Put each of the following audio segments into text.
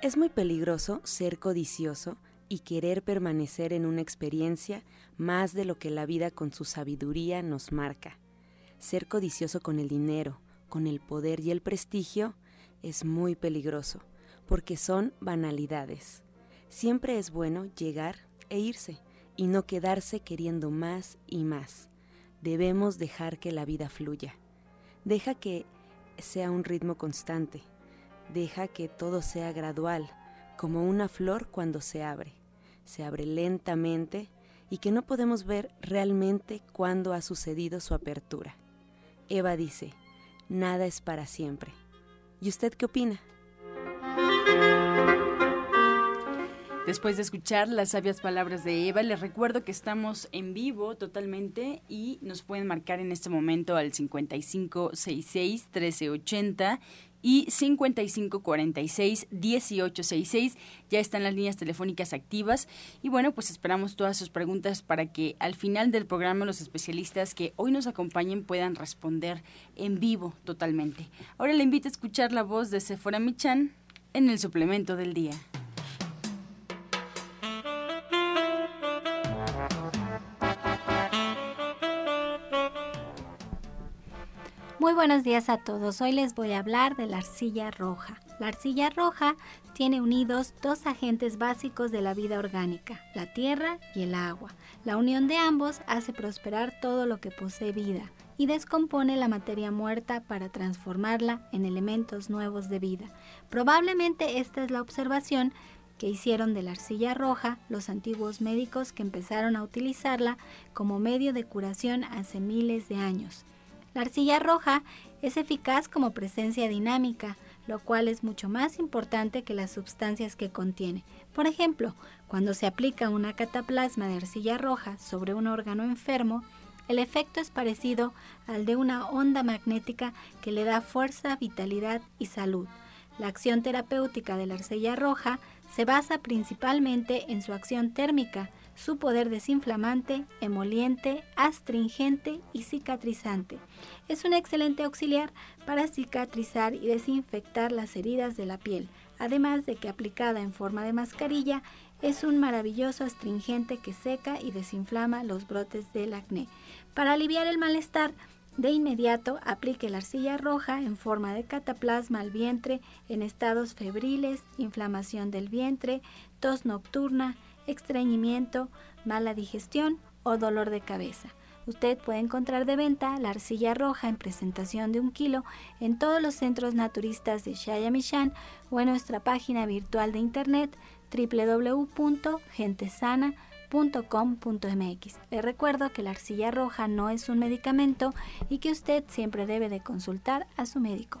Es muy peligroso ser codicioso y querer permanecer en una experiencia más de lo que la vida con su sabiduría nos marca. Ser codicioso con el dinero, con el poder y el prestigio es muy peligroso, porque son banalidades. Siempre es bueno llegar e irse y no quedarse queriendo más y más. Debemos dejar que la vida fluya. Deja que sea un ritmo constante. Deja que todo sea gradual, como una flor cuando se abre. Se abre lentamente y que no podemos ver realmente cuándo ha sucedido su apertura. Eva dice, nada es para siempre. ¿Y usted qué opina? Después de escuchar las sabias palabras de Eva, les recuerdo que estamos en vivo totalmente y nos pueden marcar en este momento al 5566-1380 y 5546-1866. Ya están las líneas telefónicas activas y bueno, pues esperamos todas sus preguntas para que al final del programa los especialistas que hoy nos acompañen puedan responder en vivo totalmente. Ahora le invito a escuchar la voz de Sephora Michan en el suplemento del día. Muy buenos días a todos. Hoy les voy a hablar de la arcilla roja. La arcilla roja tiene unidos dos agentes básicos de la vida orgánica, la tierra y el agua. La unión de ambos hace prosperar todo lo que posee vida y descompone la materia muerta para transformarla en elementos nuevos de vida. Probablemente esta es la observación que hicieron de la arcilla roja los antiguos médicos que empezaron a utilizarla como medio de curación hace miles de años. La arcilla roja es eficaz como presencia dinámica, lo cual es mucho más importante que las sustancias que contiene. Por ejemplo, cuando se aplica una cataplasma de arcilla roja sobre un órgano enfermo, el efecto es parecido al de una onda magnética que le da fuerza, vitalidad y salud. La acción terapéutica de la arcilla roja se basa principalmente en su acción térmica, su poder desinflamante, emoliente, astringente y cicatrizante. Es un excelente auxiliar para cicatrizar y desinfectar las heridas de la piel, además de que aplicada en forma de mascarilla es un maravilloso astringente que seca y desinflama los brotes del acné. Para aliviar el malestar, de inmediato aplique la arcilla roja en forma de cataplasma al vientre en estados febriles, inflamación del vientre, tos nocturna, estreñimiento, mala digestión o dolor de cabeza. Usted puede encontrar de venta la arcilla roja en presentación de un kilo en todos los centros naturistas de Shayamishan o en nuestra página virtual de internet www.gentesana.com.mx. Le recuerdo que la arcilla roja no es un medicamento y que usted siempre debe de consultar a su médico.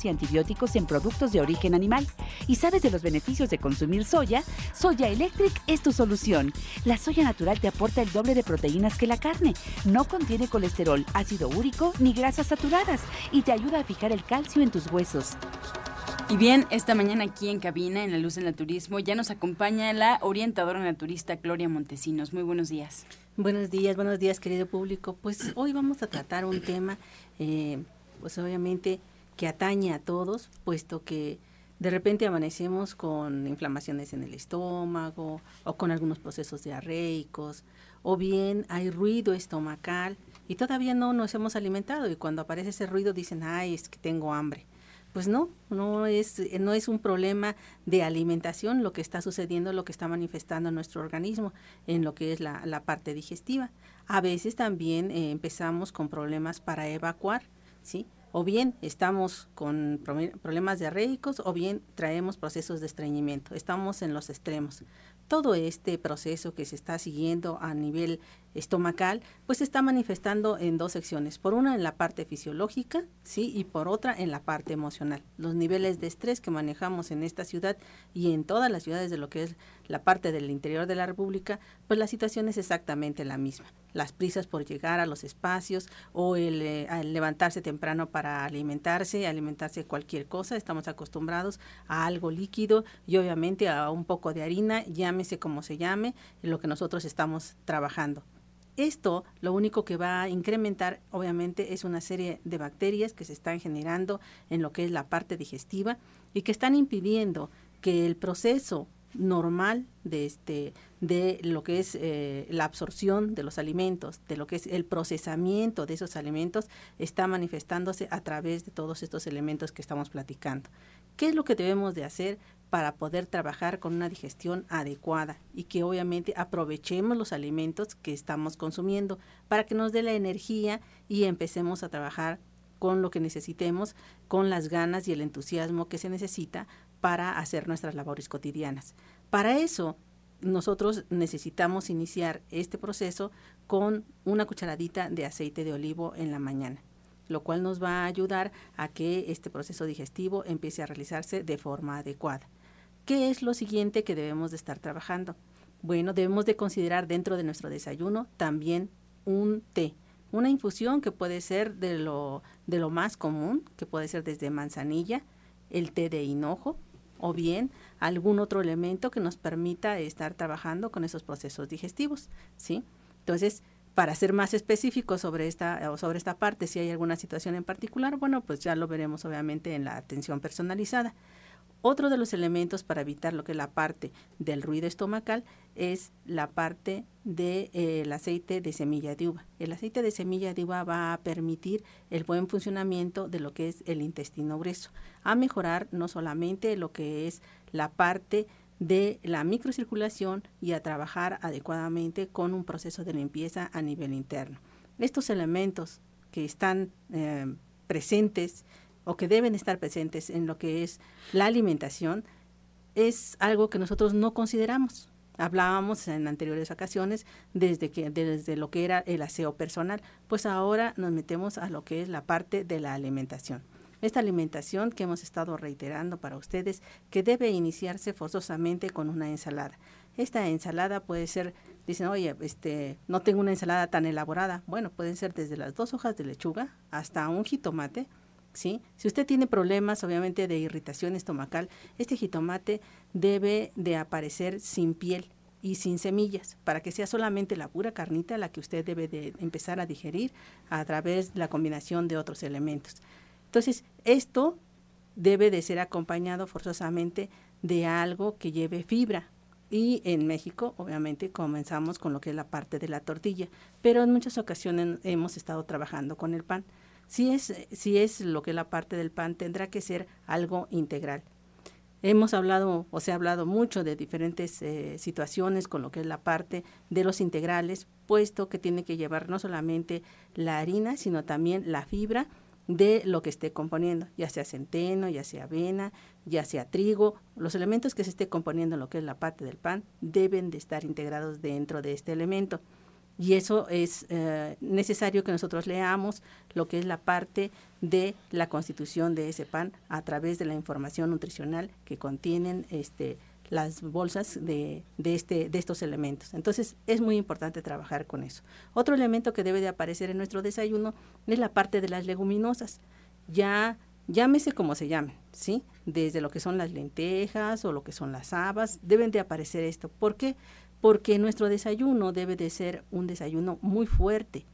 y antibióticos en productos de origen animal y sabes de los beneficios de consumir soya, Soya Electric es tu solución. La soya natural te aporta el doble de proteínas que la carne. No contiene colesterol, ácido úrico ni grasas saturadas y te ayuda a fijar el calcio en tus huesos. Y bien, esta mañana aquí en cabina, en La Luz del Turismo, ya nos acompaña la orientadora naturista Gloria Montesinos. Muy buenos días. Buenos días, buenos días, querido público. Pues hoy vamos a tratar un tema, eh, pues obviamente que atañe a todos, puesto que de repente amanecemos con inflamaciones en el estómago o con algunos procesos diarreicos, o bien hay ruido estomacal y todavía no nos hemos alimentado y cuando aparece ese ruido dicen, ay, es que tengo hambre. Pues no, no es, no es un problema de alimentación lo que está sucediendo, lo que está manifestando nuestro organismo en lo que es la, la parte digestiva. A veces también eh, empezamos con problemas para evacuar, ¿sí? O bien estamos con problemas diarreicos o bien traemos procesos de estreñimiento. Estamos en los extremos todo este proceso que se está siguiendo a nivel estomacal, pues se está manifestando en dos secciones, por una en la parte fisiológica, sí, y por otra en la parte emocional. Los niveles de estrés que manejamos en esta ciudad y en todas las ciudades de lo que es la parte del interior de la República, pues la situación es exactamente la misma. Las prisas por llegar a los espacios o el, eh, levantarse temprano para alimentarse, alimentarse cualquier cosa, estamos acostumbrados a algo líquido y obviamente a un poco de harina, llámese como se llame, lo que nosotros estamos trabajando. Esto lo único que va a incrementar, obviamente, es una serie de bacterias que se están generando en lo que es la parte digestiva y que están impidiendo que el proceso normal de este de lo que es eh, la absorción de los alimentos, de lo que es el procesamiento de esos alimentos, está manifestándose a través de todos estos elementos que estamos platicando. ¿Qué es lo que debemos de hacer para poder trabajar con una digestión adecuada y que obviamente aprovechemos los alimentos que estamos consumiendo para que nos dé la energía y empecemos a trabajar con lo que necesitemos, con las ganas y el entusiasmo que se necesita para hacer nuestras labores cotidianas. Para eso, nosotros necesitamos iniciar este proceso con una cucharadita de aceite de olivo en la mañana, lo cual nos va a ayudar a que este proceso digestivo empiece a realizarse de forma adecuada. ¿Qué es lo siguiente que debemos de estar trabajando? Bueno, debemos de considerar dentro de nuestro desayuno también un té, una infusión que puede ser de lo, de lo más común, que puede ser desde manzanilla, el té de hinojo o bien algún otro elemento que nos permita estar trabajando con esos procesos digestivos, ¿sí? Entonces, para ser más específico sobre esta, sobre esta parte, si hay alguna situación en particular, bueno, pues ya lo veremos obviamente en la atención personalizada. Otro de los elementos para evitar lo que es la parte del ruido estomacal es la parte del de, eh, aceite de semilla de uva. El aceite de semilla de uva va a permitir el buen funcionamiento de lo que es el intestino grueso, a mejorar no solamente lo que es la parte de la microcirculación y a trabajar adecuadamente con un proceso de limpieza a nivel interno. Estos elementos que están eh, presentes o que deben estar presentes en lo que es la alimentación es algo que nosotros no consideramos. Hablábamos en anteriores ocasiones desde que desde lo que era el aseo personal, pues ahora nos metemos a lo que es la parte de la alimentación. Esta alimentación que hemos estado reiterando para ustedes que debe iniciarse forzosamente con una ensalada. Esta ensalada puede ser, dicen, oye, este, no tengo una ensalada tan elaborada. Bueno, pueden ser desde las dos hojas de lechuga hasta un jitomate, ¿sí? Si usted tiene problemas, obviamente, de irritación estomacal, este jitomate debe de aparecer sin piel y sin semillas, para que sea solamente la pura carnita la que usted debe de empezar a digerir a través de la combinación de otros elementos. Entonces, esto debe de ser acompañado forzosamente de algo que lleve fibra. Y en México, obviamente, comenzamos con lo que es la parte de la tortilla, pero en muchas ocasiones hemos estado trabajando con el pan. Si es, si es lo que la parte del pan, tendrá que ser algo integral. Hemos hablado o se ha hablado mucho de diferentes eh, situaciones con lo que es la parte de los integrales, puesto que tiene que llevar no solamente la harina, sino también la fibra de lo que esté componiendo, ya sea centeno, ya sea avena, ya sea trigo, los elementos que se esté componiendo en lo que es la parte del pan deben de estar integrados dentro de este elemento. Y eso es eh, necesario que nosotros leamos lo que es la parte de la constitución de ese pan a través de la información nutricional que contienen este, las bolsas de, de, este, de estos elementos. Entonces es muy importante trabajar con eso. Otro elemento que debe de aparecer en nuestro desayuno es la parte de las leguminosas. Ya llámese como se llame, ¿sí? Desde lo que son las lentejas o lo que son las habas, deben de aparecer esto. ¿Por qué? Porque nuestro desayuno debe de ser un desayuno muy fuerte,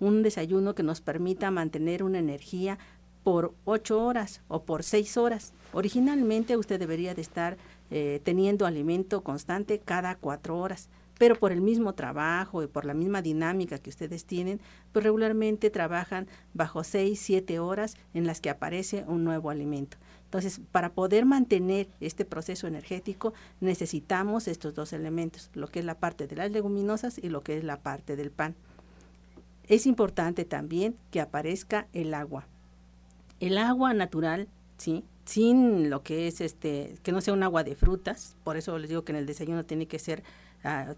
un desayuno que nos permita mantener una energía por ocho horas o por seis horas. Originalmente usted debería de estar eh, teniendo alimento constante cada cuatro horas pero por el mismo trabajo y por la misma dinámica que ustedes tienen, pues regularmente trabajan bajo 6, 7 horas en las que aparece un nuevo alimento. Entonces, para poder mantener este proceso energético, necesitamos estos dos elementos, lo que es la parte de las leguminosas y lo que es la parte del pan. Es importante también que aparezca el agua. El agua natural, ¿sí? sin lo que es este, que no sea un agua de frutas, por eso les digo que en el desayuno tiene que ser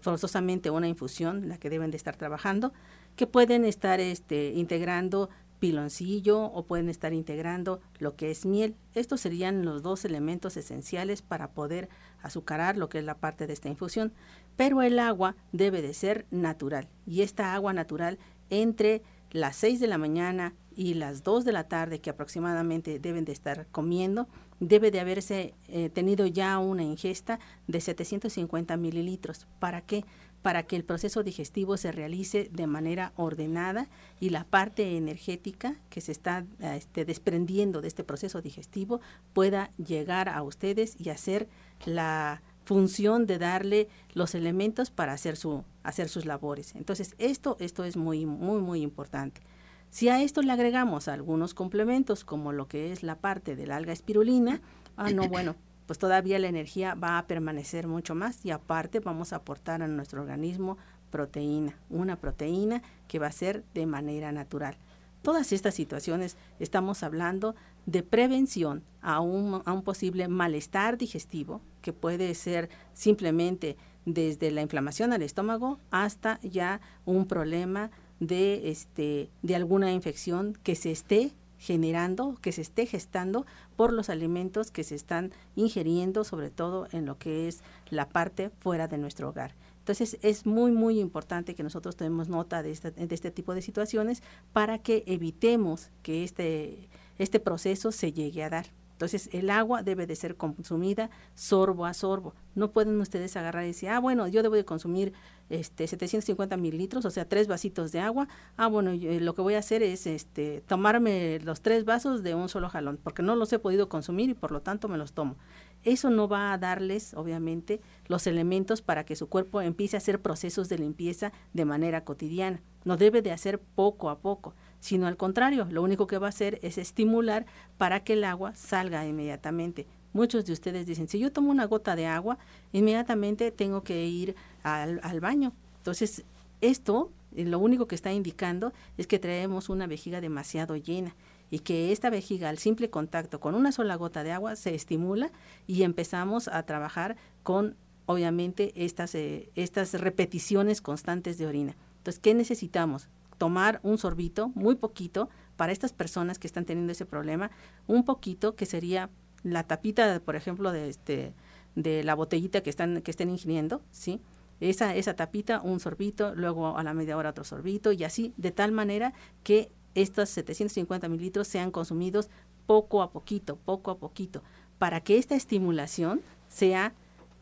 forzosamente una infusión, la que deben de estar trabajando, que pueden estar este, integrando piloncillo o pueden estar integrando lo que es miel. Estos serían los dos elementos esenciales para poder azucarar lo que es la parte de esta infusión. Pero el agua debe de ser natural y esta agua natural entre las 6 de la mañana y las 2 de la tarde que aproximadamente deben de estar comiendo, debe de haberse eh, tenido ya una ingesta de 750 mililitros. ¿Para qué? Para que el proceso digestivo se realice de manera ordenada y la parte energética que se está este, desprendiendo de este proceso digestivo pueda llegar a ustedes y hacer la función de darle los elementos para hacer su hacer sus labores. Entonces, esto esto es muy muy muy importante. Si a esto le agregamos algunos complementos, como lo que es la parte del alga espirulina, ah, no, bueno, pues todavía la energía va a permanecer mucho más y aparte vamos a aportar a nuestro organismo proteína, una proteína que va a ser de manera natural. Todas estas situaciones estamos hablando de prevención a un, a un posible malestar digestivo, que puede ser simplemente desde la inflamación al estómago hasta ya un problema de, este, de alguna infección que se esté generando, que se esté gestando por los alimentos que se están ingiriendo, sobre todo en lo que es la parte fuera de nuestro hogar. Entonces es muy, muy importante que nosotros tomemos nota de este, de este tipo de situaciones para que evitemos que este, este proceso se llegue a dar. Entonces, el agua debe de ser consumida sorbo a sorbo. No pueden ustedes agarrar y decir, ah, bueno, yo debo de consumir este 750 mililitros, o sea, tres vasitos de agua. Ah, bueno, eh, lo que voy a hacer es este tomarme los tres vasos de un solo jalón, porque no los he podido consumir y por lo tanto me los tomo. Eso no va a darles, obviamente, los elementos para que su cuerpo empiece a hacer procesos de limpieza de manera cotidiana. No debe de hacer poco a poco sino al contrario, lo único que va a hacer es estimular para que el agua salga inmediatamente. Muchos de ustedes dicen, si yo tomo una gota de agua, inmediatamente tengo que ir al, baño. Entonces, esto eh, lo único que está indicando es que traemos una vejiga demasiado llena y que esta vejiga al simple contacto con una sola gota de agua se estimula y empezamos a trabajar con obviamente estas, eh, estas repeticiones constantes de orina. Entonces, ¿qué necesitamos? Tomar un sorbito, muy poquito, para estas personas que están teniendo ese problema, un poquito que sería la tapita, por ejemplo, de este de la botellita que están que estén ingiriendo, ¿sí? Esa esa tapita, un sorbito, luego a la media hora otro sorbito y así de tal manera que estos 750 mililitros sean consumidos poco a poquito, poco a poquito, para que esta estimulación sea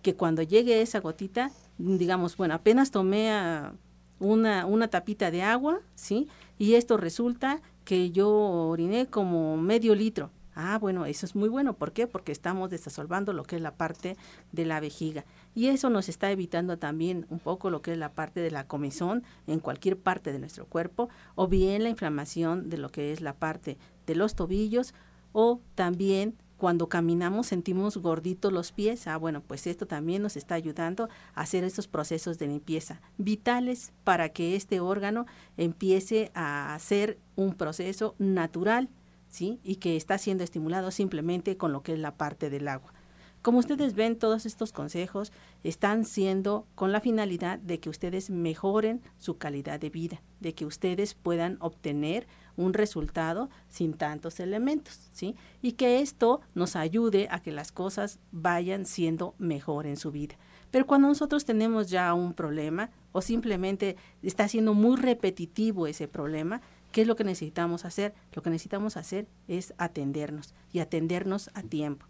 que cuando llegue esa gotita, digamos, bueno, apenas tomé a una, una tapita de agua, ¿sí? Y esto resulta que yo oriné como medio litro. Ah, bueno, eso es muy bueno. ¿Por qué? Porque estamos desasolvando lo que es la parte de la vejiga. Y eso nos está evitando también un poco lo que es la parte de la comezón en cualquier parte de nuestro cuerpo, o bien la inflamación de lo que es la parte de los tobillos, o también cuando caminamos sentimos gorditos los pies, ah, bueno, pues esto también nos está ayudando a hacer estos procesos de limpieza vitales para que este órgano empiece a hacer un proceso natural, ¿sí? Y que está siendo estimulado simplemente con lo que es la parte del agua. Como ustedes ven, todos estos consejos están siendo con la finalidad de que ustedes mejoren su calidad de vida, de que ustedes puedan obtener un resultado sin tantos elementos, ¿sí? Y que esto nos ayude a que las cosas vayan siendo mejor en su vida. Pero cuando nosotros tenemos ya un problema o simplemente está siendo muy repetitivo ese problema, ¿Qué es lo que necesitamos hacer? Lo que necesitamos hacer es atendernos y atendernos a tiempo.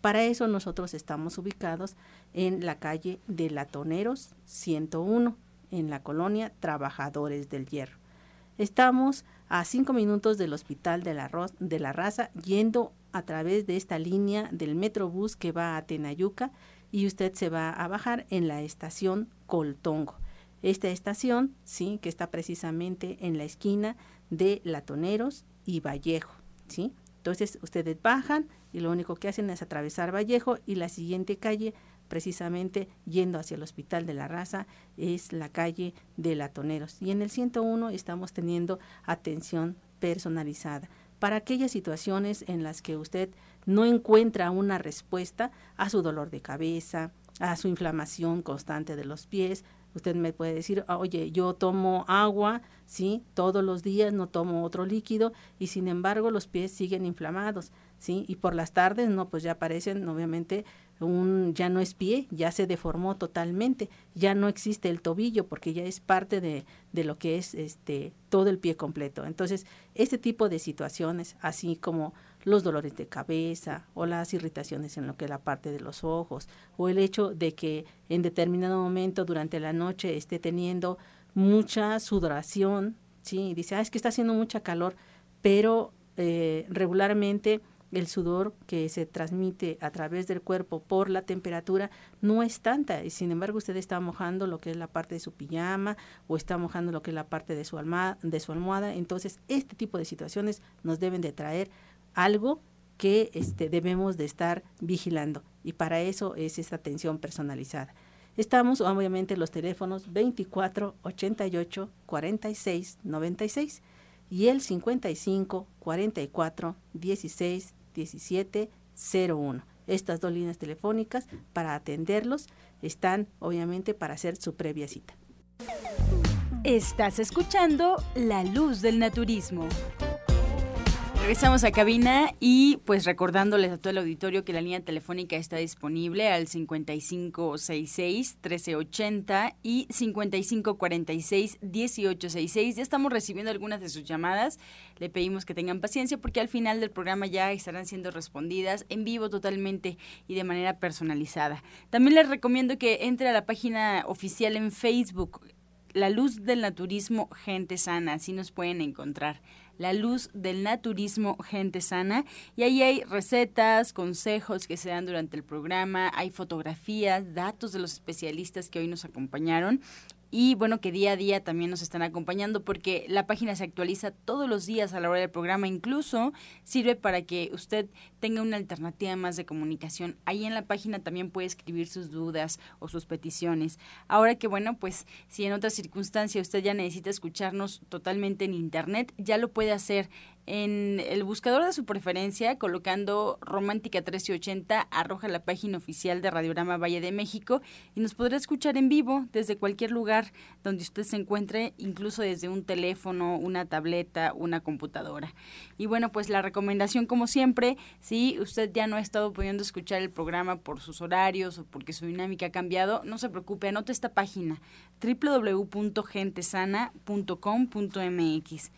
Para eso nosotros estamos ubicados en la calle de Latoneros 101, en la colonia Trabajadores del Hierro. Estamos a cinco minutos del Hospital de la, Raza, yendo a través de esta línea del Metrobús que va a Tenayuca y usted se va a bajar en la estación Coltongo. Esta estación, sí, que está precisamente en la esquina de Latoneros y Vallejo, ¿sí? Entonces ustedes bajan y lo único que hacen es atravesar Vallejo y la siguiente calle, precisamente yendo hacia el Hospital de la Raza, es la calle de Latoneros. Y en el 101 estamos teniendo atención personalizada. Para aquellas situaciones en las que usted no encuentra una respuesta a su dolor de cabeza, a su inflamación constante de los pies, Usted me puede decir, ah, oye, yo tomo agua, sí, todos los días no tomo otro líquido y sin embargo los pies siguen inflamados, sí, y por las tardes no, pues ya aparecen obviamente un ya no es pie, ya se deformó totalmente, ya no existe el tobillo porque ya es parte de, de lo que es este todo el pie completo. Entonces, este tipo de situaciones, así como los dolores de cabeza o las irritaciones en lo que es la parte de los ojos o el hecho de que en determinado momento durante la noche esté teniendo mucha sudoración, sí, dice, ah, es que está haciendo mucha calor, pero eh, regularmente el sudor que se transmite a través del cuerpo por la temperatura no es tanta y sin embargo usted está mojando lo que es la parte de su pijama o está mojando lo que es la parte de su de su almohada entonces este tipo de situaciones nos deben de traer algo que este, debemos de estar vigilando y para eso es esa atención personalizada. Estamos obviamente los teléfonos 24 88 46 96 y el 55 44 16 17 01. Estas dos líneas telefónicas para atenderlos están obviamente para hacer su previa cita. Estás escuchando La Luz del Naturismo. Regresamos a cabina y pues recordándoles a todo el auditorio que la línea telefónica está disponible al 5566-1380 y 5546-1866. Ya estamos recibiendo algunas de sus llamadas. Le pedimos que tengan paciencia porque al final del programa ya estarán siendo respondidas en vivo totalmente y de manera personalizada. También les recomiendo que entre a la página oficial en Facebook, La Luz del Naturismo Gente Sana, así nos pueden encontrar la luz del naturismo Gente Sana. Y ahí hay recetas, consejos que se dan durante el programa, hay fotografías, datos de los especialistas que hoy nos acompañaron y bueno, que día a día también nos están acompañando porque la página se actualiza todos los días a la hora del programa, incluso sirve para que usted tenga una alternativa más de comunicación. Ahí en la página también puede escribir sus dudas o sus peticiones. Ahora que bueno, pues si en otra circunstancia usted ya necesita escucharnos totalmente en internet, ya lo puede hacer en el buscador de su preferencia, colocando Romántica 1380, arroja la página oficial de Radiograma Valle de México y nos podrá escuchar en vivo desde cualquier lugar donde usted se encuentre, incluso desde un teléfono, una tableta, una computadora. Y bueno, pues la recomendación, como siempre, si usted ya no ha estado pudiendo escuchar el programa por sus horarios o porque su dinámica ha cambiado, no se preocupe, anote esta página www.gentesana.com.mx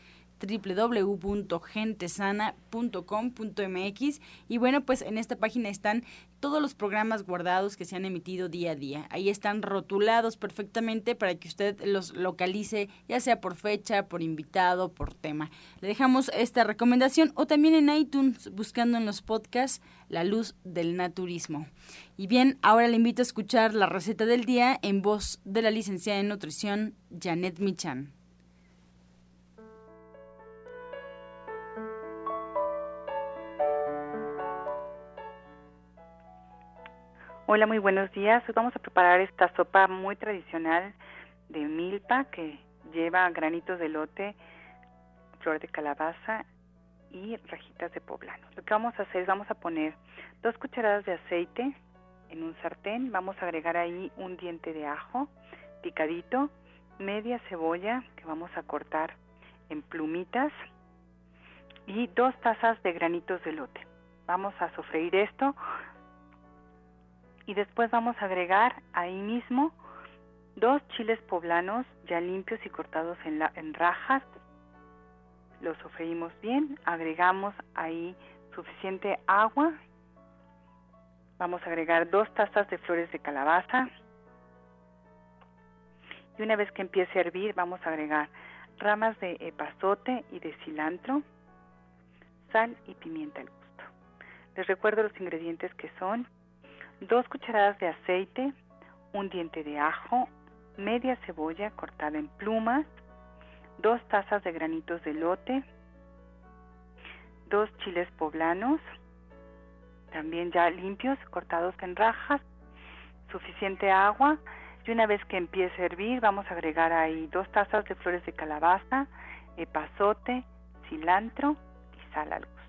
www.gentesana.com.mx y bueno, pues en esta página están todos los programas guardados que se han emitido día a día. Ahí están rotulados perfectamente para que usted los localice, ya sea por fecha, por invitado, por tema. Le dejamos esta recomendación o también en iTunes buscando en los podcasts La Luz del Naturismo. Y bien, ahora le invito a escuchar la receta del día en voz de la licenciada en nutrición Janet Michan. Hola, muy buenos días. Hoy vamos a preparar esta sopa muy tradicional de milpa que lleva granitos de lote, flor de calabaza y rajitas de poblano. Lo que vamos a hacer es vamos a poner dos cucharadas de aceite en un sartén, vamos a agregar ahí un diente de ajo picadito, media cebolla que vamos a cortar en plumitas y dos tazas de granitos de lote. Vamos a sofreír esto y después vamos a agregar ahí mismo dos chiles poblanos ya limpios y cortados en, la, en rajas. Lo sofreímos bien, agregamos ahí suficiente agua. Vamos a agregar dos tazas de flores de calabaza. Y una vez que empiece a hervir, vamos a agregar ramas de epazote y de cilantro, sal y pimienta al gusto. Les recuerdo los ingredientes que son dos cucharadas de aceite, un diente de ajo, media cebolla cortada en plumas, dos tazas de granitos de lote, dos chiles poblanos, también ya limpios, cortados en rajas, suficiente agua y una vez que empiece a hervir vamos a agregar ahí dos tazas de flores de calabaza, epazote, cilantro y sal al gusto.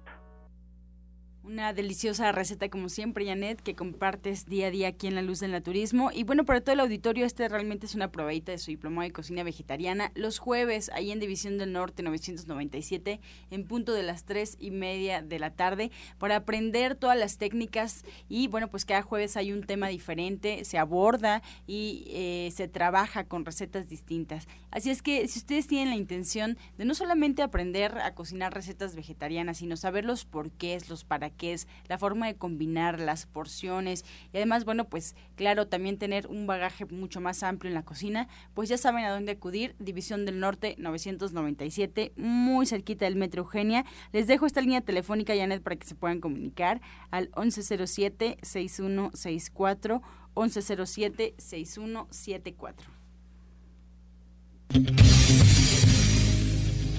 Una deliciosa receta como siempre, Janet, que compartes día a día aquí en La Luz del Naturismo. Y bueno, para todo el auditorio, este realmente es una probadita de su diploma de cocina vegetariana. Los jueves, ahí en División del Norte 997, en punto de las tres y media de la tarde, para aprender todas las técnicas. Y bueno, pues cada jueves hay un tema diferente, se aborda y eh, se trabaja con recetas distintas. Así es que si ustedes tienen la intención de no solamente aprender a cocinar recetas vegetarianas, sino saber los porqués, los para que es la forma de combinar las porciones y además, bueno, pues claro, también tener un bagaje mucho más amplio en la cocina, pues ya saben a dónde acudir, División del Norte 997, muy cerquita del Metro Eugenia. Les dejo esta línea telefónica, Janet, para que se puedan comunicar al 1107-6164, 1107-6174.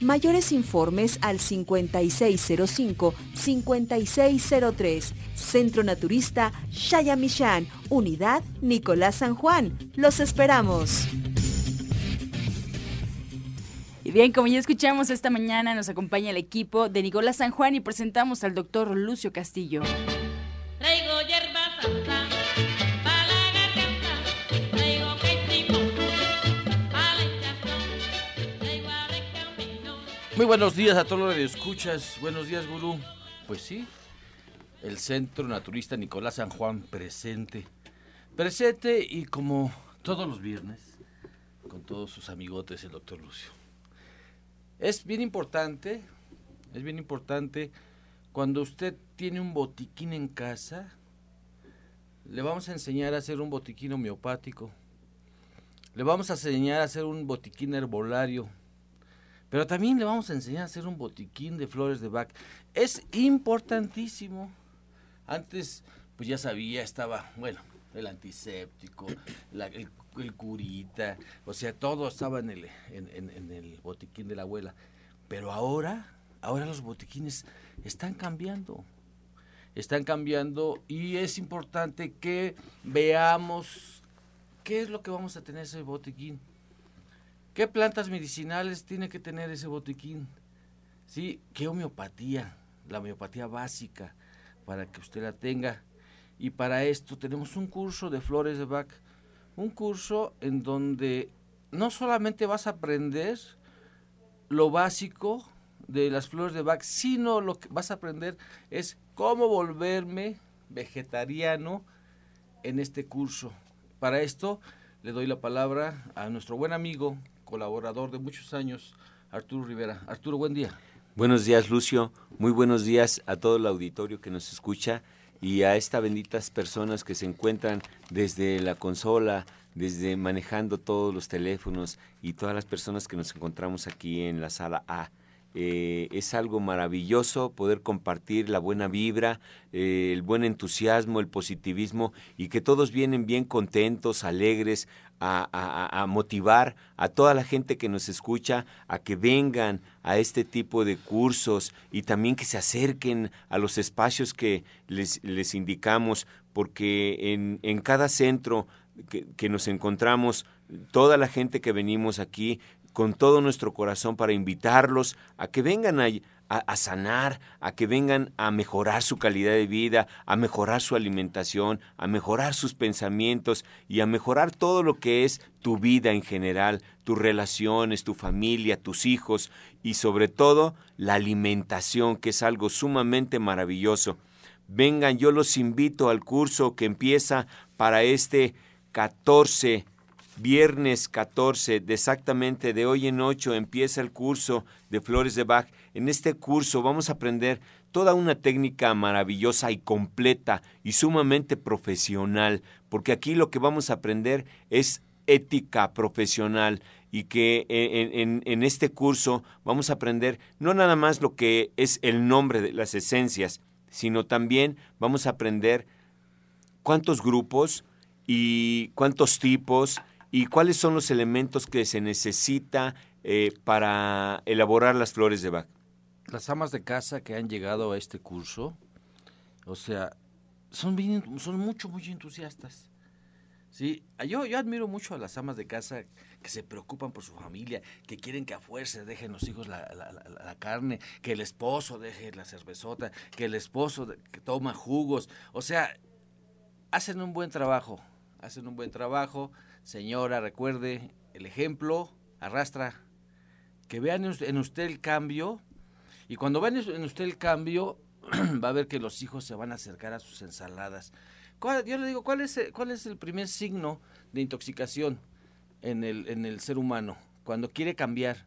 Mayores informes al 5605-5603. Centro Naturista Shayamishan, Unidad Nicolás San Juan. Los esperamos. Y bien, como ya escuchamos esta mañana, nos acompaña el equipo de Nicolás San Juan y presentamos al doctor Lucio Castillo. Muy buenos días a todos los que escuchas. Buenos días, gurú. Pues sí, el Centro Naturista Nicolás San Juan presente. Presente y como todos los viernes, con todos sus amigotes, el doctor Lucio. Es bien importante, es bien importante cuando usted tiene un botiquín en casa, le vamos a enseñar a hacer un botiquín homeopático. Le vamos a enseñar a hacer un botiquín herbolario pero también le vamos a enseñar a hacer un botiquín de flores de Bach. Es importantísimo. Antes, pues ya sabía, estaba, bueno, el antiséptico, el, curita, o sea, todo estaba en el, en, el botiquín de la abuela. Pero ahora, ahora los botiquines están cambiando. Están cambiando y es importante que veamos qué es lo que vamos a tener ese botiquín ¿Qué plantas medicinales tiene que tener ese botiquín? ¿Sí? ¿Qué homeopatía? La homeopatía básica para que usted la tenga. Y para esto tenemos un curso de flores de Bach, un curso en donde no solamente vas a aprender lo básico de las flores de Bach, sino lo que vas a aprender es cómo volverme vegetariano en este curso. Para esto le doy la palabra a nuestro buen amigo colaborador de muchos años, Arturo Rivera. Arturo, buen día. Buenos días, Lucio. Muy buenos días a todo el auditorio que nos escucha y a estas benditas personas que se encuentran desde la consola, desde manejando todos los teléfonos y todas las personas que nos encontramos aquí en la sala A. Eh, es algo maravilloso poder compartir la buena vibra, eh, el buen entusiasmo, el positivismo y que todos vienen bien contentos, alegres, a, motivar a toda la gente que nos escucha a que vengan a este tipo de cursos y también que se acerquen a los espacios que les, indicamos, porque en, en cada centro que nos encontramos, toda la gente que venimos aquí con todo nuestro corazón para invitarlos a que vengan a, sanar, a que vengan a mejorar su calidad de vida, a mejorar su alimentación, a mejorar sus pensamientos y a mejorar todo lo que es tu vida en general, tus relaciones, tu familia, tus hijos y sobre todo la alimentación, que es algo sumamente maravilloso. Vengan, yo los invito al curso que empieza para este 14 Viernes 14, de exactamente de hoy en 8, empieza el curso de Flores de Bach. En este curso vamos a aprender toda una técnica maravillosa y completa y sumamente profesional, porque aquí lo que vamos a aprender es ética profesional y que en, en, este curso vamos a aprender no nada más lo que es el nombre de las esencias, sino también vamos a aprender cuántos grupos y cuántos tipos y cuáles son los elementos que se necesita eh, para elaborar las flores de Bach. Las amas de casa que han llegado a este curso, o sea, son, son mucho, muy entusiastas. Sí, yo, yo admiro mucho a las amas de casa que se preocupan por su familia, que quieren que a fuerza dejen los hijos la, la, carne, que el esposo deje la cervezota, que el esposo que toma jugos. O sea, hacen un buen trabajo, hacen un buen trabajo Señora, recuerde, el ejemplo arrastra. Que vean en usted el cambio y cuando vean en usted el cambio va a ver que los hijos se van a acercar a sus ensaladas. Yo le digo, ¿cuál es, ¿cuál es el primer signo de intoxicación en el, en el ser humano? Cuando quiere cambiar.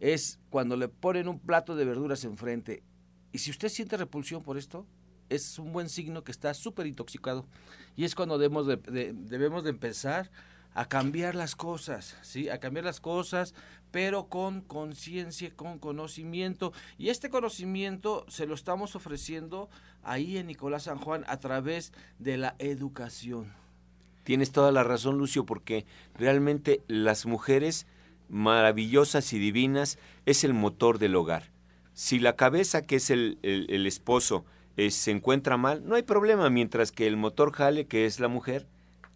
Es cuando le ponen un plato de verduras enfrente. Y si usted siente repulsión por esto, es un buen signo que está súper intoxicado. Y es cuando debemos debemos de empezar a cambiar las cosas, ¿sí? A cambiar las cosas, pero con conciencia, con conocimiento. Y este conocimiento se lo estamos ofreciendo ahí en Nicolás San Juan a través de la educación. Tienes toda la razón, Lucio, porque realmente las mujeres maravillosas y divinas es el motor del hogar. Si la cabeza, que es el, el, esposo, eh, se encuentra mal, no hay problema, mientras que el motor jale, que es la mujer,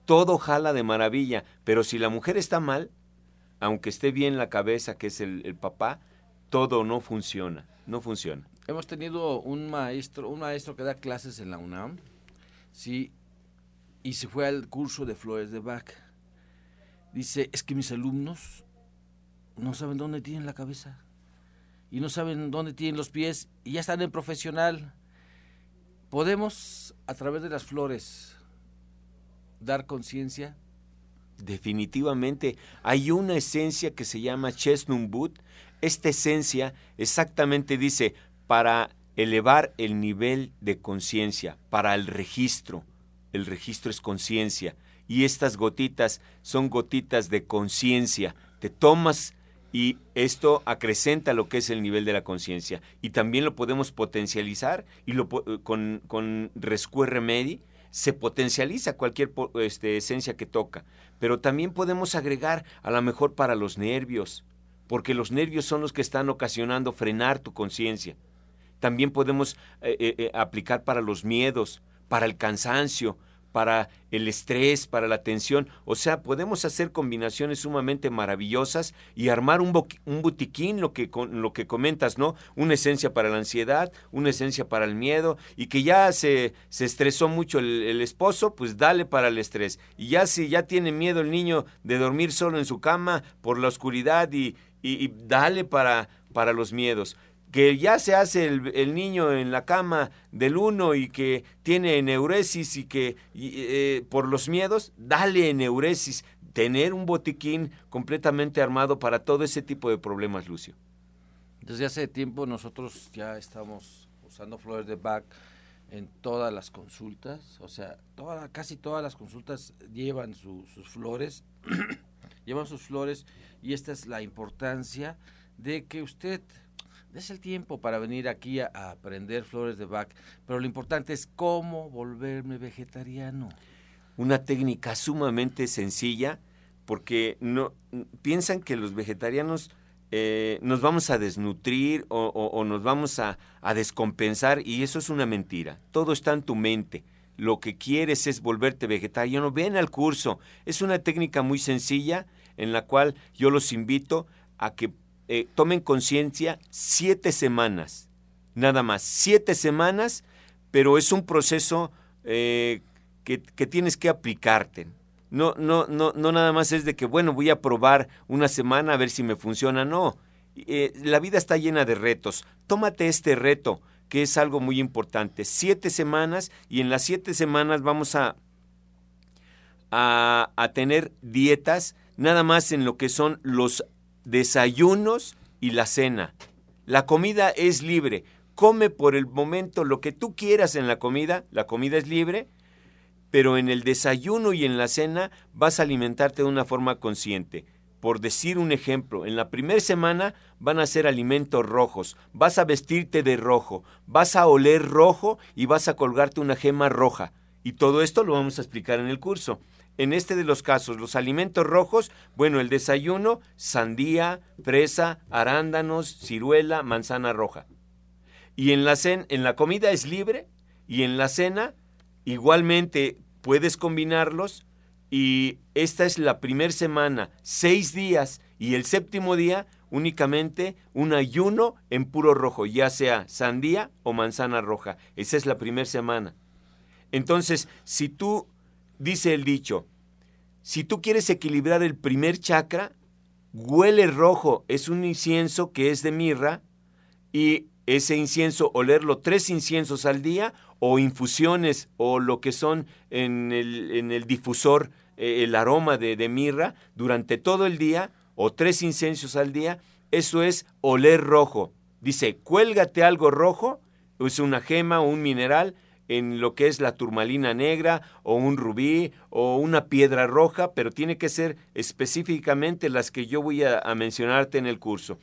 todo jala de maravilla, pero si la mujer está mal, aunque esté bien la cabeza, que es el, papá, todo no funciona, no funciona. Hemos tenido un maestro, un maestro que da clases en la UNAM, sí, y se fue al curso de flores de Bach. Dice, es que mis alumnos no saben dónde tienen la cabeza y no saben dónde tienen los pies y ya están en profesional. Podemos, a través de las flores, dar conciencia? Definitivamente. Hay una esencia que se llama Chesnumbut. Esta esencia exactamente dice para elevar el nivel de conciencia, para el registro. El registro es conciencia. Y estas gotitas son gotitas de conciencia. Te tomas y esto acrecenta lo que es el nivel de la conciencia. Y también lo podemos potencializar y lo, con, con Rescue se potencializa cualquier este, esencia que toca, pero también podemos agregar a lo mejor para los nervios, porque los nervios son los que están ocasionando frenar tu conciencia. También podemos eh, eh, eh, aplicar para los miedos, para el cansancio, para el estrés, para la tensión. O sea, podemos hacer combinaciones sumamente maravillosas y armar un, un botiquín, lo que, lo que comentas, ¿no? Una esencia para la ansiedad, una esencia para el miedo, y que ya se, se estresó mucho el, esposo, pues dale para el estrés. Y ya si ya tiene miedo el niño de dormir solo en su cama por la oscuridad y, y, y dale para, para los miedos que ya se hace el, niño en la cama del uno y que tiene neuresis y que eh, por los miedos, dale neuresis, tener un botiquín completamente armado para todo ese tipo de problemas, Lucio. Desde hace tiempo nosotros ya estamos usando flores de Bach en todas las consultas, o sea, toda, casi todas las consultas llevan sus flores, llevan sus flores y esta es la importancia de que usted des el tiempo para venir aquí a, a aprender flores de Bach, pero lo importante es cómo volverme vegetariano. Una técnica sumamente sencilla porque no piensan que los vegetarianos eh, nos vamos a desnutrir o, nos vamos a, descompensar y eso es una mentira. Todo está en tu mente. Lo que quieres es volverte vegetariano. Ven al curso. Es una técnica muy sencilla en la cual yo los invito a que eh, tomen conciencia siete semanas. Nada más, siete semanas, pero es un proceso eh, que, que tienes que aplicarte no, no, no, no nada más es de que, bueno, voy a probar una semana a ver si me funciona, no. Eh, la vida está llena de retos. Tómate este reto, que es algo muy importante. Siete semanas y en las siete semanas vamos a, a, a tener dietas nada más en lo que son los desayunos y la cena. La comida es libre. Come por el momento lo que tú quieras en la comida. La comida es libre pero en el desayuno y en la cena vas a alimentarte de una forma consciente. Por decir un ejemplo, en la primera semana van a ser alimentos rojos, vas a vestirte de rojo, vas a oler rojo y vas a colgarte una gema roja. Y todo esto lo vamos a explicar en el curso. En este de los casos, los alimentos rojos, bueno, el desayuno, sandía, fresa, arándanos, ciruela, manzana roja. Y en la, cena, en la comida es libre y en la cena igualmente puedes combinarlos y esta es la primera semana, seis días y el séptimo día únicamente un ayuno en puro rojo, ya sea sandía o manzana roja. Esa es la primera semana. Entonces, si tú, dice el dicho, si tú quieres equilibrar el primer chakra, huele rojo, es un incienso que es de mirra y ese incienso, olerlo tres inciensos al día o infusiones o lo que son en el, en el difusor eh, el aroma de, de, mirra durante todo el día o tres inciensos al día, eso es oler rojo. Dice, cuélgate algo rojo, es una gema o un mineral en lo que es la turmalina negra o un rubí o una piedra roja, pero tiene que ser específicamente las que yo voy a mencionarte en el curso.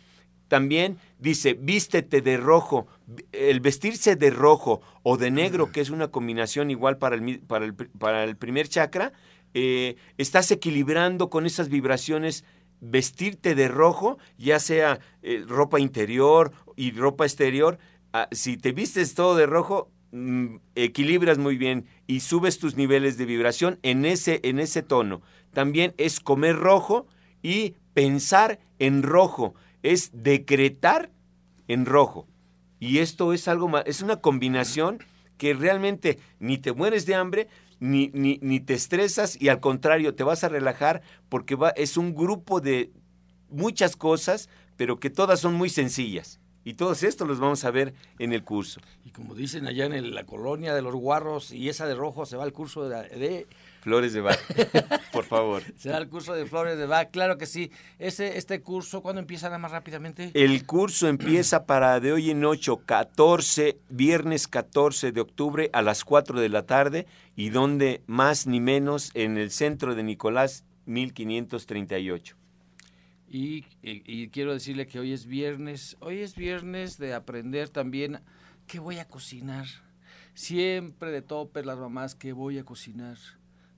También dice, vístete de rojo. El vestirse de rojo o de negro, que es una combinación igual para el, para el, para el primer chakra, eh, estás equilibrando con esas vibraciones vestirte de rojo, ya sea eh, ropa interior y ropa exterior. Ah, si te vistes todo de rojo, equilibras muy bien y subes tus niveles de vibración en ese, en ese tono. También es comer rojo y pensar en rojo es decretar en rojo. Y esto es algo más, es una combinación que realmente ni te mueres de hambre, ni, ni, ni, te estresas y al contrario, te vas a relajar porque va, es un grupo de muchas cosas, pero que todas son muy sencillas. Y todos estos los vamos a ver en el curso. Y como dicen allá en la colonia de los guarros, y esa de rojo se va al curso de Flores de Bach, por favor. ¿Se da el curso de Flores de Bach? Claro que sí. Ese, ¿Este curso cuándo empieza nada más rápidamente? El curso empieza para de hoy en 8, 14, viernes 14 de octubre a las 4 de la tarde y donde más ni menos en el centro de Nicolás 1538. Y, quiero decirle que hoy es viernes, hoy es viernes de aprender también qué voy a cocinar. Siempre de tope las mamás, qué voy a cocinar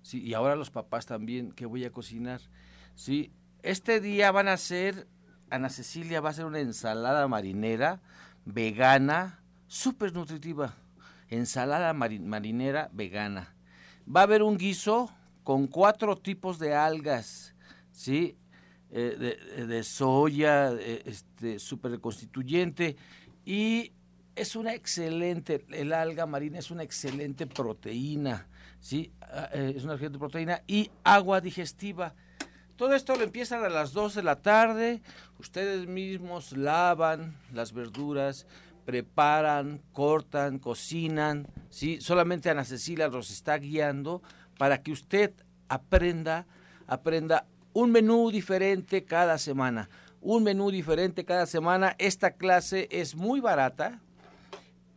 ¿sí? y ahora los papás también, ¿qué voy a cocinar? ¿sí? Este día van a hacer, Ana Cecilia va a hacer una ensalada marinera vegana, súper nutritiva, ensalada marinera vegana. Va a haber un guiso con cuatro tipos de algas, ¿sí? Eh, de, soya, eh, este, súper constituyente, y es una excelente, el alga marina es una excelente proteína, ¿sí? Ah, eh, es una de proteína y agua digestiva. Todo esto lo empiezan a las 2 de la tarde, ustedes mismos lavan las verduras, preparan, cortan, cocinan, ¿sí? Solamente Ana Cecilia los está guiando para que usted aprenda, aprenda un menú diferente cada semana. un menú diferente cada semana. Esta clase es muy barata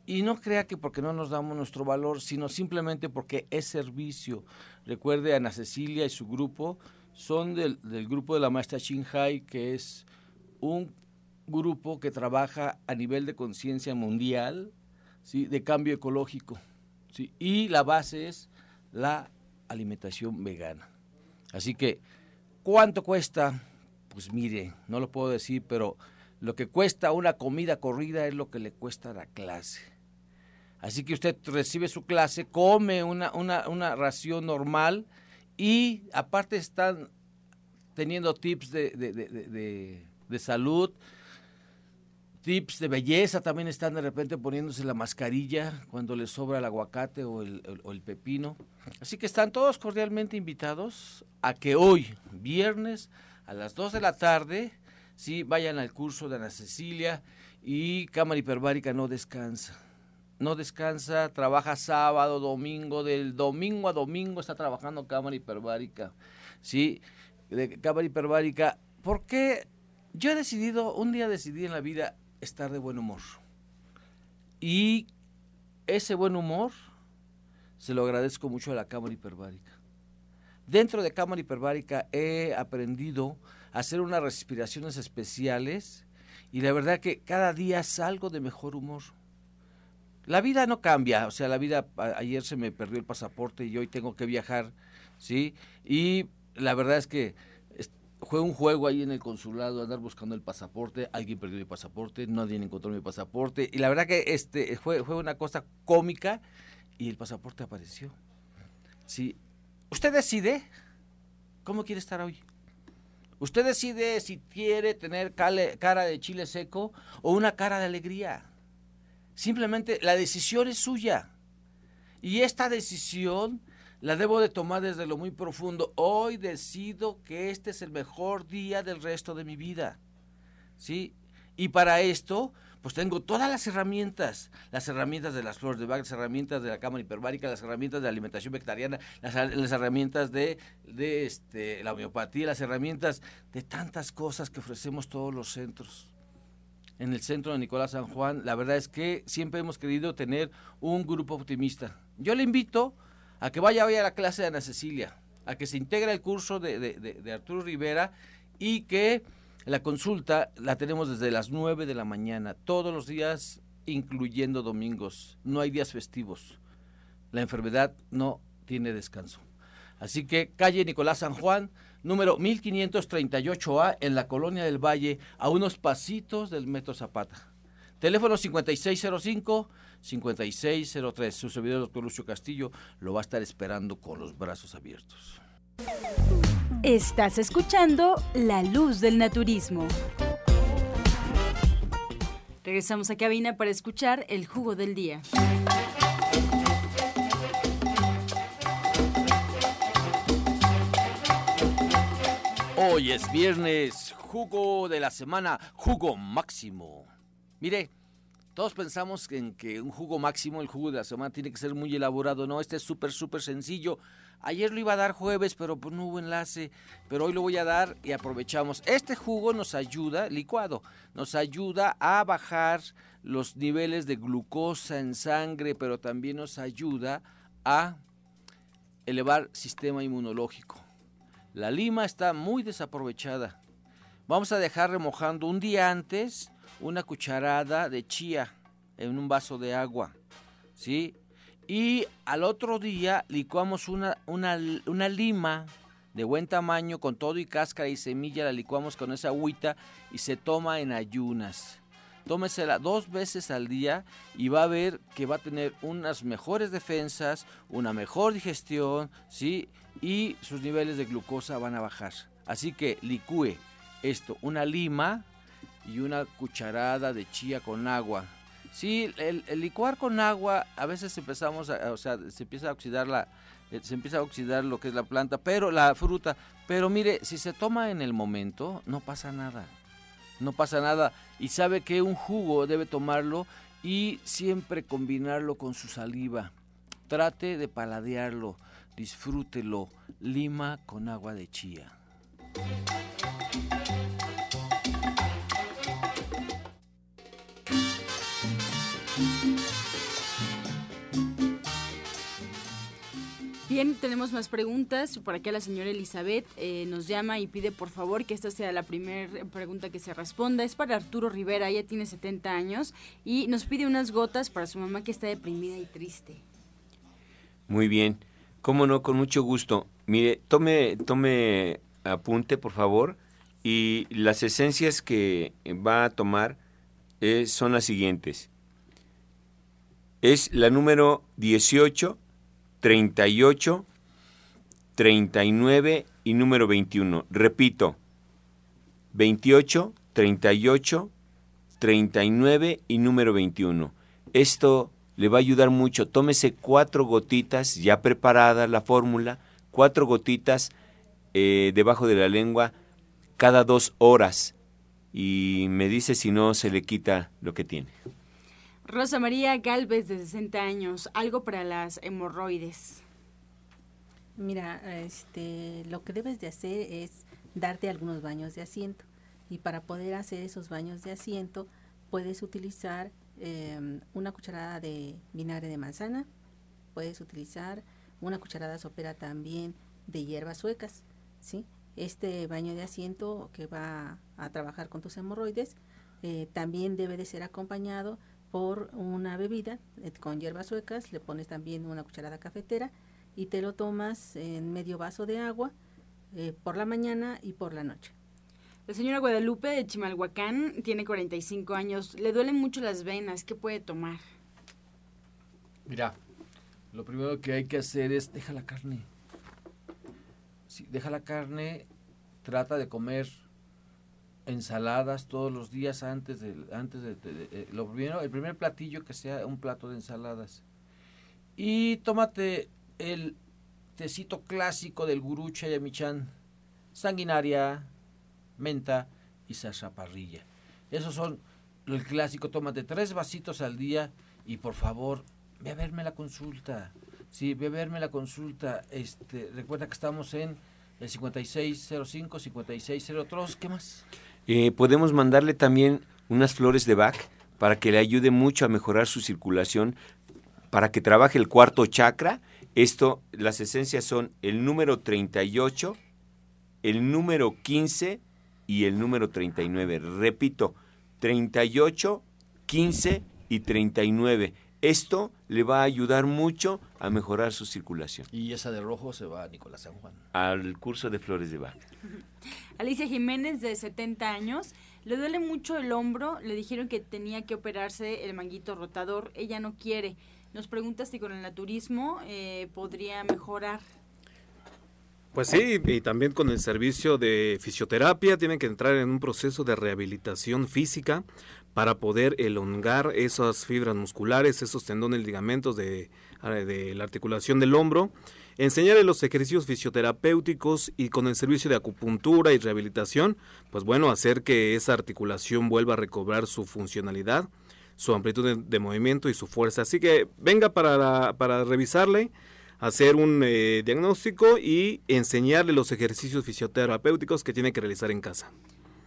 y no crea que porque no nos damos nuestro valor, sino simplemente porque es servicio. Recuerde, Ana Cecilia y su grupo son del, grupo de la maestra Shinhai, que es un grupo que trabaja a nivel de conciencia mundial, ¿sí? de cambio ecológico. ¿sí? Y la base es la alimentación vegana. Así que, ¿cuánto cuesta? Pues mire, no lo puedo decir, pero lo que cuesta una comida corrida es lo que le cuesta la clase. Así que usted recibe su clase, come una, una, ración normal y aparte están teniendo tips de, de salud, tips de belleza, también están de repente poniéndose la mascarilla cuando les sobra el aguacate o el, pepino. Así que están todos cordialmente invitados a que hoy, viernes, a las 2 de la tarde, sí, vayan al curso de Ana Cecilia y Cámara Hiperbárica no descansa. No descansa, trabaja sábado, domingo, del domingo a domingo está trabajando Cámara Hiperbárica. Sí, Cámara Hiperbárica. ¿Por qué? Yo he decidido, un día decidí en la vida estar de buen humor. Y ese buen humor se lo agradezco mucho a la Cámara Hiperbárica. Dentro de Cámara Hiperbárica he aprendido a hacer unas respiraciones especiales y la verdad que cada día salgo de mejor humor. La vida no cambia, o sea, la vida, ayer se me perdió el pasaporte y hoy tengo que viajar, ¿sí? Y la verdad es que fue un juego ahí en el consulado, andar buscando el pasaporte, alguien perdió mi pasaporte, nadie encontró mi pasaporte, y la verdad que este fue, fue una cosa cómica y el pasaporte apareció. Sí. Usted decide cómo quiere estar hoy. Usted decide si quiere tener cara de chile seco o una cara de alegría. Simplemente la decisión es suya. Y esta decisión la debo de tomar desde lo muy profundo. Hoy decido que este es el mejor día del resto de mi vida. ¿Sí? Y para esto, pues tengo todas las herramientas, las herramientas de las flores de Bach, las herramientas de la cámara hiperbárica, las herramientas de alimentación vegetariana, las, herramientas de, de este, la homeopatía, las herramientas de tantas cosas que ofrecemos todos los centros. En el centro de Nicolás San Juan, la verdad es que siempre hemos querido tener un grupo optimista. Yo le invito a que vaya hoy a la clase de Ana Cecilia, a que se integre el curso de, Arturo Rivera y que la consulta la tenemos desde las 9 de la mañana, todos los días, incluyendo domingos. No hay días festivos. La enfermedad no tiene descanso. Así que calle Nicolás San Juan, número 1538A, en la Colonia del Valle, a unos pasitos del Metro Zapata. Teléfono 5605 5603. Su servidor, doctor Lucio Castillo, lo va a estar esperando con los brazos abiertos. Estás escuchando La Luz del Naturismo. Regresamos a cabina para escuchar el jugo del día. Hoy es viernes, jugo de la semana, jugo máximo. Mire, todos pensamos en que un jugo máximo, el jugo de la semana, tiene que ser muy elaborado. No, este es súper, súper sencillo. Ayer lo iba a dar jueves, pero pues no hubo enlace. Pero hoy lo voy a dar y aprovechamos. Este jugo nos ayuda, licuado, nos ayuda a bajar los niveles de glucosa en sangre, pero también nos ayuda a elevar sistema inmunológico. La lima está muy desaprovechada. Vamos a dejar remojando un día antes una cucharada de chía en un vaso de agua, ¿sí? Y al otro día licuamos una, una, una lima de buen tamaño con todo y cáscara y semilla, la licuamos con esa agüita y se toma en ayunas. Tómesela dos veces al día y va a ver que va a tener unas mejores defensas, una mejor digestión, ¿sí? Y sus niveles de glucosa van a bajar. Así que licúe esto, una lima, y una cucharada de chía con agua. Sí, el, licuar con agua a veces empezamos, a, o sea, se empieza a oxidar la, eh, se empieza a oxidar lo que es la planta, pero la fruta. Pero mire, si se toma en el momento, no pasa nada. No pasa nada. Y sabe que un jugo debe tomarlo y siempre combinarlo con su saliva. Trate de paladearlo, disfrútelo. Lima con agua de chía. Tenemos más preguntas. Por aquí la señora Elizabeth eh, nos llama y pide por favor que esta sea la primera pregunta que se responda. Es para Arturo Rivera, ella tiene 70 años y nos pide unas gotas para su mamá que está deprimida y triste. Muy bien. Cómo no, con mucho gusto. Mire, tome, tome apunte, por favor. Y las esencias que va a tomar eh, son las siguientes. Es la número 18, 38, 39 y número 21. Repito, 28, 38, 39 y número 21. Esto le va a ayudar mucho. Tómese cuatro gotitas, ya preparada la fórmula, cuatro gotitas eh, debajo de la lengua cada dos horas y me dice si no se le quita lo que tiene. Rosa María Galvez, de 60 años, algo para las hemorroides. Mira, este, lo que debes de hacer es darte algunos baños de asiento. Y para poder hacer esos baños de asiento, puedes utilizar em, una cucharada de vinagre de manzana, puedes utilizar una cucharada sopera también de hierbas suecas, ¿sí? Este baño de asiento que va a trabajar con tus hemorroides eh, también debe de ser acompañado por una bebida eh, con hierbas suecas, le pones también una cucharada cafetera y te lo tomas en medio vaso de agua eh, por la mañana y por la noche. La señora Guadalupe de Chimalhuacán tiene 45 años, le duelen mucho las venas, ¿qué puede tomar? Mira, lo primero que hay que hacer es deja la carne deja la carne, trata de comer ensaladas todos los días antes de, antes de, eh, lo primero, el primer platillo que sea un plato de ensaladas. Y tómate el tecito clásico del gurú Chayamichan, sanguinaria, menta y sarsaparrilla. Esos son el clásico, tómate tres vasitos al día y por favor, ve a verme la consulta. Sí, ve a verme la consulta. Este, recuerda que estamos en el 5605, 5603, ¿qué más? Eh, podemos mandarle también unas flores de Bach para que le ayude mucho a mejorar su circulación, para que trabaje el cuarto chakra. Esto, las esencias son el número 38, el número 15 y el número 39. Repito, 38, 15 y 39. Esto le va a ayudar mucho a mejorar su circulación. Y esa de rojo se va a Nicolás San Juan. Al curso de flores de Bach. Alicia Jiménez, de 70 años, le duele mucho el hombro, le dijeron que tenía que operarse el manguito rotador, ella no quiere. Nos pregunta si con el naturismo eh, podría mejorar. Pues sí, y también con el servicio de fisioterapia tienen que entrar en un proceso de rehabilitación física para poder elongar esas fibras musculares, esos tendones, ligamentos de, de la articulación del hombro, enseñarle los ejercicios fisioterapéuticos y con el servicio de acupuntura y rehabilitación, pues bueno, hacer que esa articulación vuelva a recobrar su funcionalidad, su amplitud de, movimiento y su fuerza. Así que venga para, para revisarle, hacer un eh, diagnóstico y enseñarle los ejercicios fisioterapéuticos que tiene que realizar en casa.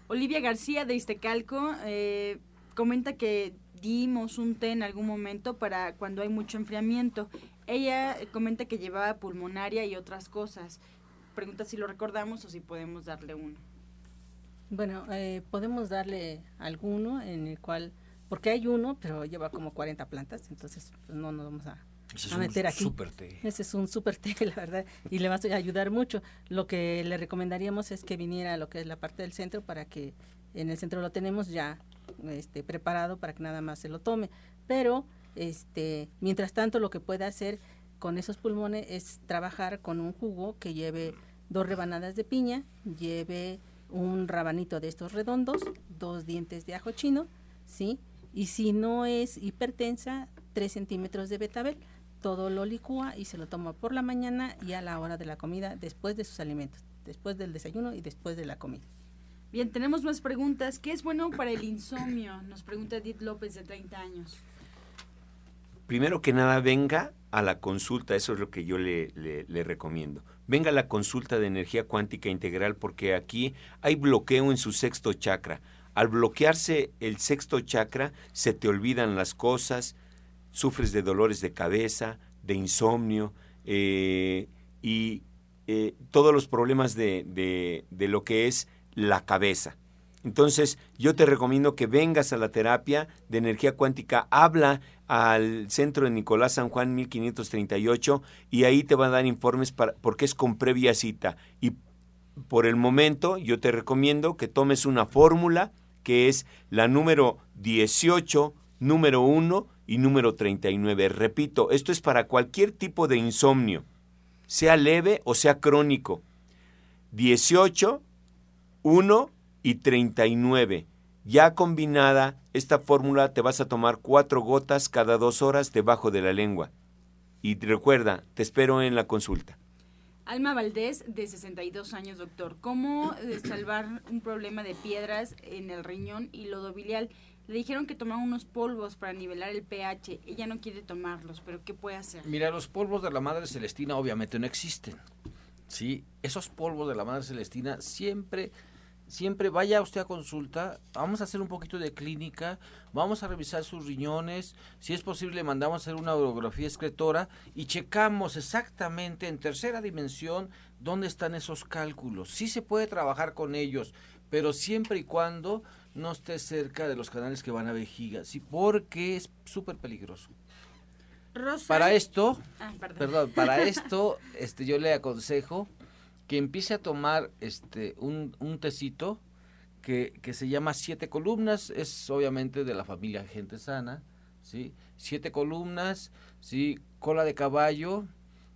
Olivia García de Iztecalco eh, comenta que dimos un té en algún momento para cuando hay mucho enfriamiento. Ella comenta que llevaba pulmonaria y otras cosas. Pregunta si lo recordamos o si podemos darle uno. Bueno, eh, podemos darle alguno en el cual, porque hay uno, pero lleva como 40 plantas, entonces pues, no nos vamos a, a meter aquí. Super té. Ese es un super té, la verdad, y le va a ayudar mucho. Lo que le recomendaríamos es que viniera a lo que es la parte del centro para que en el centro lo tenemos ya este, preparado para que nada más se lo tome. Pero, este, mientras tanto, lo que puede hacer con esos pulmones es trabajar con un jugo que lleve dos rebanadas de piña, lleve un rabanito de estos redondos, dos dientes de ajo chino, ¿sí? Y si no es hipertensa, tres centímetros de betabel. Todo lo licúa y se lo toma por la mañana y a la hora de la comida, después de sus alimentos, después del desayuno y después de la comida. Bien, tenemos más preguntas. ¿Qué es bueno para el insomnio? Nos pregunta Edith López, de 30 años. Primero que nada, venga a la consulta, eso es lo que yo le, le, recomiendo. Venga a la consulta de energía cuántica integral porque aquí hay bloqueo en su sexto chakra. Al bloquearse el sexto chakra, se te olvidan las cosas, sufres de dolores de cabeza, de insomnio, eh, y eh, todos los problemas de, de, de lo que es la cabeza. Entonces, yo te recomiendo que vengas a la terapia de energía cuántica, habla al centro de Nicolás San Juan 1538 y ahí te van a dar informes para, porque es con previa cita. Y por el momento yo te recomiendo que tomes una fórmula que es la número 18, número 1 y número 39. Repito, esto es para cualquier tipo de insomnio, sea leve o sea crónico. 18, 1 y 39. Ya combinada, esta fórmula te vas a tomar cuatro gotas cada dos horas debajo de la lengua. Y recuerda, te espero en la consulta. Alma Valdés, de 62 años, doctor. ¿Cómo salvar un problema de piedras en el riñón y lodo biliar? Le dijeron que tomaba unos polvos para nivelar el pH. Ella no quiere tomarlos, pero ¿qué puede hacer? Mira, los polvos de la Madre Celestina obviamente no existen. Sí, esos polvos de la Madre Celestina siempre siempre vaya usted a consulta, vamos a hacer un poquito de clínica, vamos a revisar sus riñones, si es posible mandamos a hacer una urografía excretora y checamos exactamente en tercera dimensión dónde están esos cálculos. Sí se puede trabajar con ellos, pero siempre y cuando no esté cerca de los canales que van a vejiga, sí, porque es súper peligroso. Para esto, ah, perdón. para esto, este, yo le aconsejo que empiece a tomar este un, un tecito que, que, se llama Siete Columnas, es obviamente de la familia Gente Sana, ¿sí? Siete columnas, ¿sí? Cola de caballo,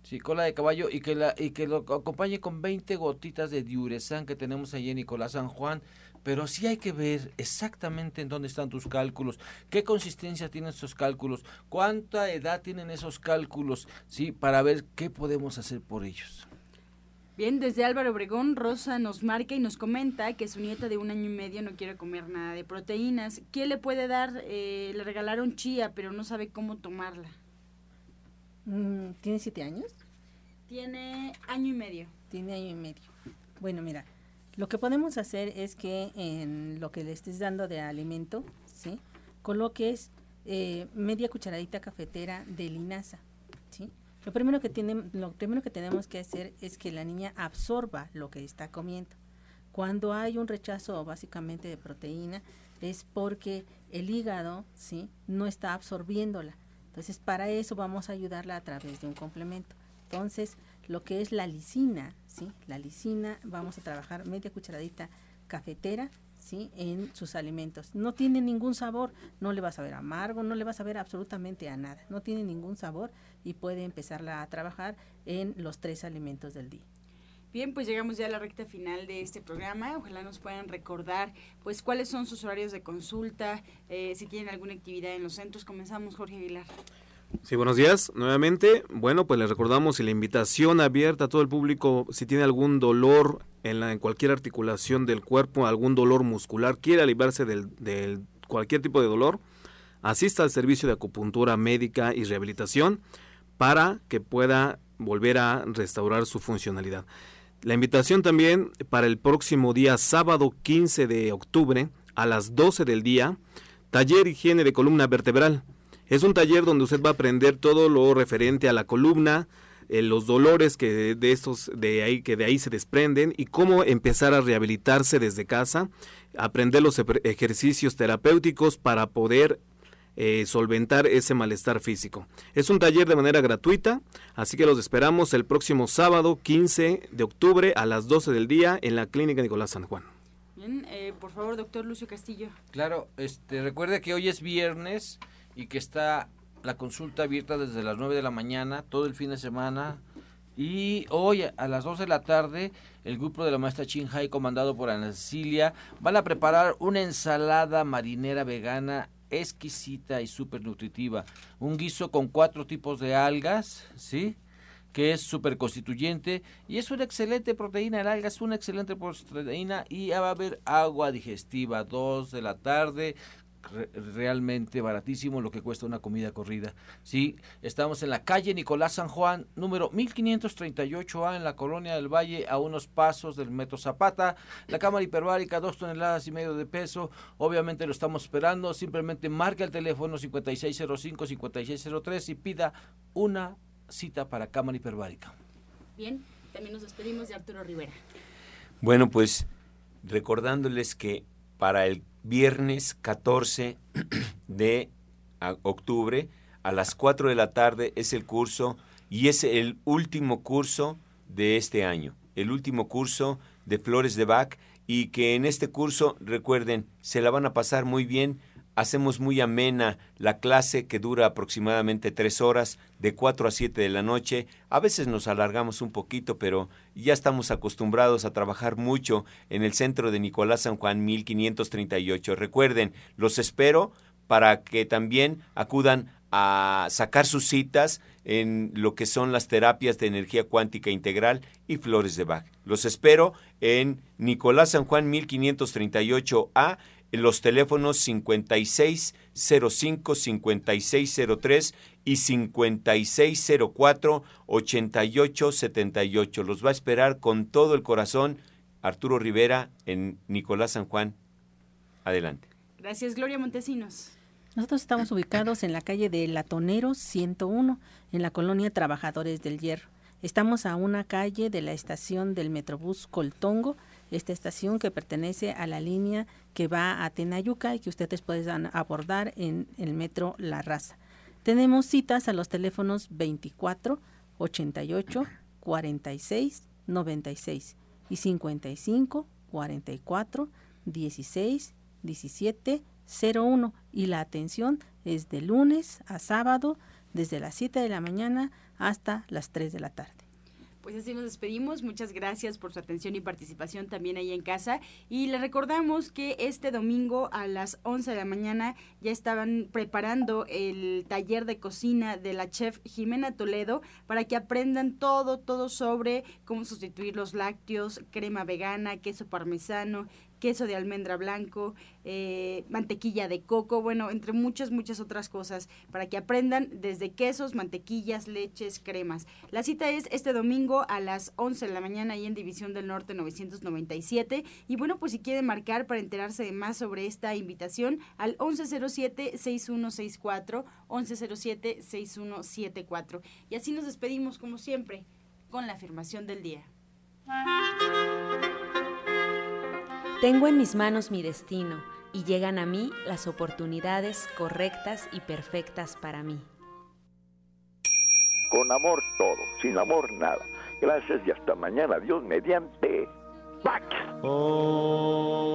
¿sí? Cola de caballo y que, la, y que lo acompañe con 20 gotitas de diuresan que tenemos ahí en Nicolás San Juan, pero sí hay que ver exactamente en dónde están tus cálculos, qué consistencia tienen esos cálculos, cuánta edad tienen esos cálculos, ¿sí? Para ver qué podemos hacer por ellos. Bien, desde Álvaro Obregón, Rosa nos marca y nos comenta que su nieta de un año y medio no quiere comer nada de proteínas. ¿Qué le puede dar? Eh, le regalaron chía, pero no sabe cómo tomarla. Mm, ¿Tiene siete años? Tiene año y medio. Tiene año y medio. Bueno, mira, lo que podemos hacer es que en lo que le estés dando de alimento, ¿sí? Coloques eh, media cucharadita cafetera de linaza, ¿sí? Lo primero que tiene, lo primero que tenemos que hacer es que la niña absorba lo que está comiendo. Cuando hay un rechazo básicamente de proteína es porque el hígado, ¿sí? no está absorbiéndola. Entonces, para eso vamos a ayudarla a través de un complemento. Entonces, lo que es la lisina, ¿sí? La lisina vamos a trabajar media cucharadita cafetera ¿sí? en sus alimentos. No tiene ningún sabor, no le vas a ver amargo, no le vas a ver absolutamente a nada, no tiene ningún sabor y puede empezarla a trabajar en los tres alimentos del día. Bien, pues llegamos ya a la recta final de este programa. Ojalá nos puedan recordar, pues, cuáles son sus horarios de consulta, eh, si tienen alguna actividad en los centros. Comenzamos, Jorge Aguilar. Sí, buenos días. Nuevamente, bueno, pues les recordamos y la invitación abierta a todo el público, si tiene algún dolor en, la, en cualquier articulación del cuerpo, algún dolor muscular, quiere aliviarse del, cualquier tipo de dolor, asista al servicio de acupuntura médica y rehabilitación para que pueda volver a restaurar su funcionalidad. La invitación también para el próximo día sábado 15 de octubre a las 12 del día, taller higiene de columna vertebral. Es un taller donde usted va a aprender todo lo referente a la columna, eh, los dolores que de estos de ahí que de ahí se desprenden y cómo empezar a rehabilitarse desde casa, aprender los ejercicios terapéuticos para poder eh, solventar ese malestar físico. Es un taller de manera gratuita, así que los esperamos el próximo sábado 15 de octubre a las 12 del día en la Clínica Nicolás San Juan. Bien, eh, por favor, doctor Lucio Castillo. Claro, este, recuerde que hoy es viernes y que está la consulta abierta desde las 9 de la mañana, todo el fin de semana. Y hoy a las 2 de la tarde, el grupo de la maestra Hai, comandado por Ana Cecilia, van a preparar una ensalada marinera vegana exquisita y súper nutritiva. Un guiso con cuatro tipos de algas, ¿sí? que es súper constituyente y es una excelente proteína. El alga es una excelente proteína y va a haber agua digestiva. Dos de la tarde, realmente baratísimo lo que cuesta una comida corrida. Sí, estamos en la calle Nicolás San Juan, número 1538A en la colonia del Valle, a unos pasos del Metro Zapata. La cámara hiperbárica, dos toneladas y medio de peso. Obviamente lo estamos esperando. Simplemente marca el teléfono 5605-5603 y pida una cita para cámara hiperbárica. Bien, también nos despedimos de Arturo Rivera. Bueno, pues recordándoles que para el viernes 14 de octubre a las 4 de la tarde es el curso y es el último curso de este año, el último curso de Flores de Bach y que en este curso, recuerden, se la van a pasar muy bien. Hacemos muy amena la clase que dura aproximadamente tres horas, de 4 a 7 de la noche. A veces nos alargamos un poquito, pero ya estamos acostumbrados a trabajar mucho en el centro de Nicolás San Juan 1538. Recuerden, los espero para que también acudan a sacar sus citas en lo que son las terapias de energía cuántica integral y flores de Bach. Los espero en Nicolás San Juan 1538A, en los teléfonos 5605-5603 y 5604-8878. Los va a esperar con todo el corazón Arturo Rivera en Nicolás San Juan. Adelante. Gracias, Gloria Montesinos. Nosotros estamos ubicados en la calle de Latonero 101, en la colonia Trabajadores del Hierro. Estamos a una calle de la estación del Metrobús Coltongo, esta estación que pertenece a la línea que va a Tenayuca y que ustedes pueden abordar en el metro La Raza. Tenemos citas a los teléfonos 24 88 46 96 y 55 44 16 17 01 y la atención es de lunes a sábado desde las 7 de la mañana hasta las 3 de la tarde. Pues así nos despedimos. Muchas gracias por su atención y participación también ahí en casa. Y le recordamos que este domingo a las 11 de la mañana ya estaban preparando el taller de cocina de la chef Jimena Toledo para que aprendan todo, todo sobre cómo sustituir los lácteos, crema vegana, queso parmesano, queso de almendra blanco, eh, mantequilla de coco, bueno, entre muchas, muchas otras cosas, para que aprendan desde quesos, mantequillas, leches, cremas. La cita es este domingo a las 11 de la mañana ahí en División del Norte 997. Y bueno, pues si quieren marcar para enterarse de más sobre esta invitación, al 1107-6164, 1107-6174. Y así nos despedimos como siempre con la afirmación del día. Tengo en mis manos mi destino y llegan a mí las oportunidades correctas y perfectas para mí. Con amor todo, sin amor nada. Gracias y hasta mañana. Dios mediante. Pax. Oh.